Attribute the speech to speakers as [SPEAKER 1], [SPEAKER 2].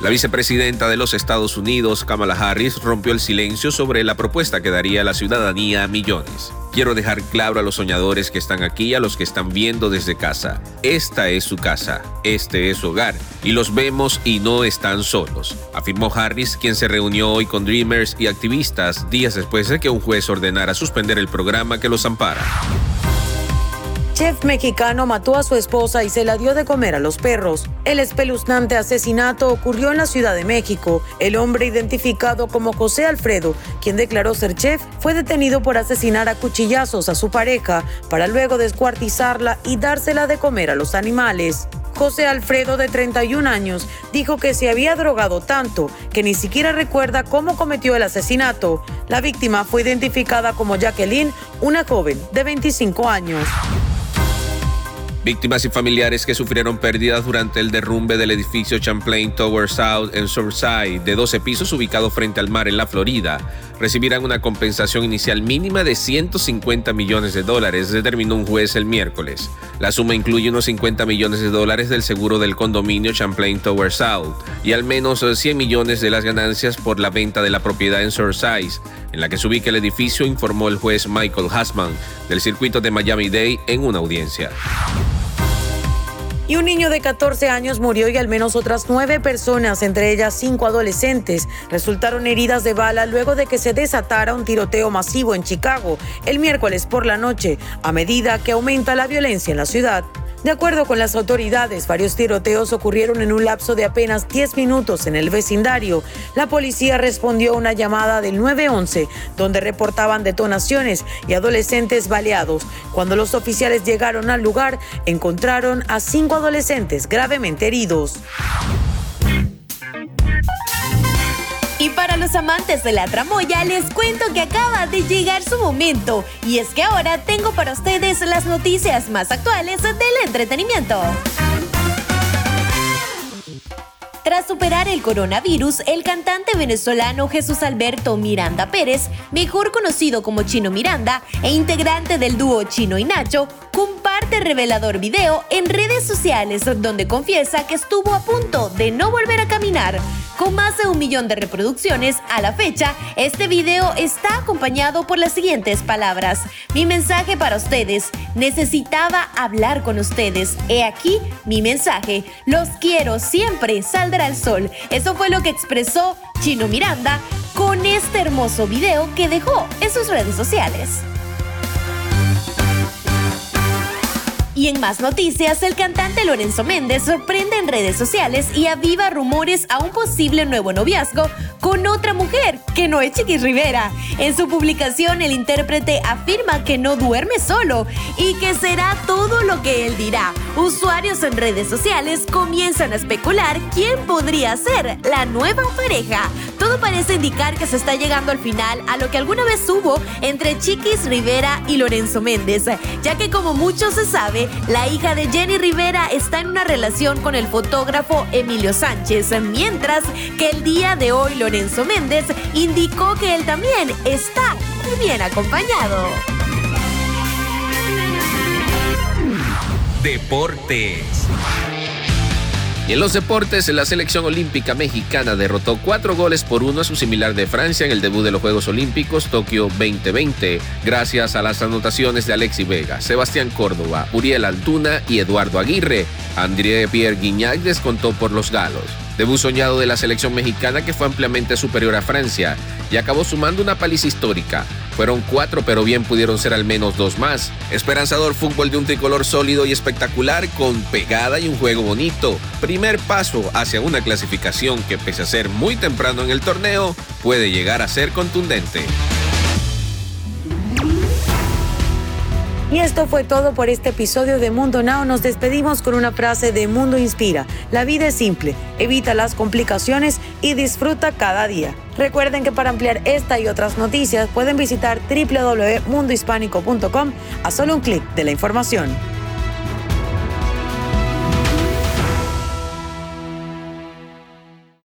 [SPEAKER 1] La vicepresidenta de los Estados Unidos, Kamala Harris, rompió el silencio sobre la propuesta que daría la ciudadanía a millones. Quiero dejar claro a los soñadores que están aquí, a los que están viendo desde casa. Esta es su casa, este es su hogar, y los vemos y no están solos, afirmó Harris, quien se reunió hoy con Dreamers y activistas días después de que un juez ordenara suspender el programa que los ampara.
[SPEAKER 2] Chef mexicano mató a su esposa y se la dio de comer a los perros. El espeluznante asesinato ocurrió en la Ciudad de México. El hombre identificado como José Alfredo, quien declaró ser chef, fue detenido por asesinar a cuchillazos a su pareja para luego descuartizarla y dársela de comer a los animales. José Alfredo, de 31 años, dijo que se había drogado tanto que ni siquiera recuerda cómo cometió el asesinato. La víctima fue identificada como Jacqueline, una joven de 25 años.
[SPEAKER 1] Víctimas y familiares que sufrieron pérdidas durante el derrumbe del edificio Champlain Tower South en Surfside, de 12 pisos ubicado frente al mar en la Florida, recibirán una compensación inicial mínima de 150 millones de dólares, determinó un juez el miércoles. La suma incluye unos 50 millones de dólares del seguro del condominio Champlain Tower South y al menos 100 millones de las ganancias por la venta de la propiedad en Surfside, en la que se ubica el edificio, informó el juez Michael Hassman del circuito de Miami-Dade en una audiencia
[SPEAKER 2] y un niño de 14 años murió y al menos otras nueve personas, entre ellas cinco adolescentes, resultaron heridas de bala luego de que se desatara un tiroteo masivo en Chicago el miércoles por la noche, a medida que aumenta la violencia en la ciudad. De acuerdo con las autoridades, varios tiroteos ocurrieron en un lapso de apenas 10 minutos en el vecindario. La policía respondió a una llamada del 911 donde reportaban detonaciones y adolescentes baleados. Cuando los oficiales llegaron al lugar, encontraron a cinco adolescentes gravemente heridos.
[SPEAKER 3] Y para los amantes de la tramoya, les cuento que acaba de llegar su momento. Y es que ahora tengo para ustedes las noticias más actuales del entretenimiento. Tras superar el coronavirus, el cantante venezolano Jesús Alberto Miranda Pérez, mejor conocido como Chino Miranda e integrante del dúo Chino y Nacho, comparte revelador video en redes sociales donde confiesa que estuvo a punto de no volver a caminar con más de un millón de reproducciones a la fecha, este video está acompañado por las siguientes palabras. Mi mensaje para ustedes. Necesitaba hablar con ustedes. He aquí mi mensaje. Los quiero siempre. Saldrá el sol. Eso fue lo que expresó Chino Miranda con este hermoso video que dejó en sus redes sociales. Y en más noticias, el cantante Lorenzo Méndez sorprende en redes sociales y aviva rumores a un posible nuevo noviazgo con otra mujer, que no es Chiquis Rivera. En su publicación, el intérprete afirma que no duerme solo y que será todo lo que él dirá. Usuarios en redes sociales comienzan a especular quién podría ser la nueva pareja. Todo parece indicar que se está llegando al final a lo que alguna vez hubo entre Chiquis Rivera y Lorenzo Méndez, ya que como mucho se sabe, la hija de Jenny Rivera está en una relación con el fotógrafo Emilio Sánchez, mientras que el día de hoy Lorenzo Méndez indicó que él también está muy bien acompañado.
[SPEAKER 1] Deportes. Y en los deportes, la selección olímpica mexicana derrotó cuatro goles por uno a su similar de Francia en el debut de los Juegos Olímpicos Tokio 2020, gracias a las anotaciones de Alexi Vega, Sebastián Córdoba, Uriel Altuna y Eduardo Aguirre. André Pierre Guignac descontó por los galos. Debut soñado de la selección mexicana que fue ampliamente superior a Francia y acabó sumando una paliza histórica. Fueron cuatro, pero bien pudieron ser al menos dos más. Esperanzador fútbol de un tricolor sólido y espectacular con pegada y un juego bonito. Primer paso hacia una clasificación que pese a ser muy temprano en el torneo, puede llegar a ser contundente.
[SPEAKER 2] Y esto fue todo por este episodio de Mundo Now. Nos despedimos con una frase de Mundo Inspira. La vida es simple, evita las complicaciones y disfruta cada día. Recuerden que para ampliar esta y otras noticias pueden visitar www.mundohispánico.com a solo un clic de la información.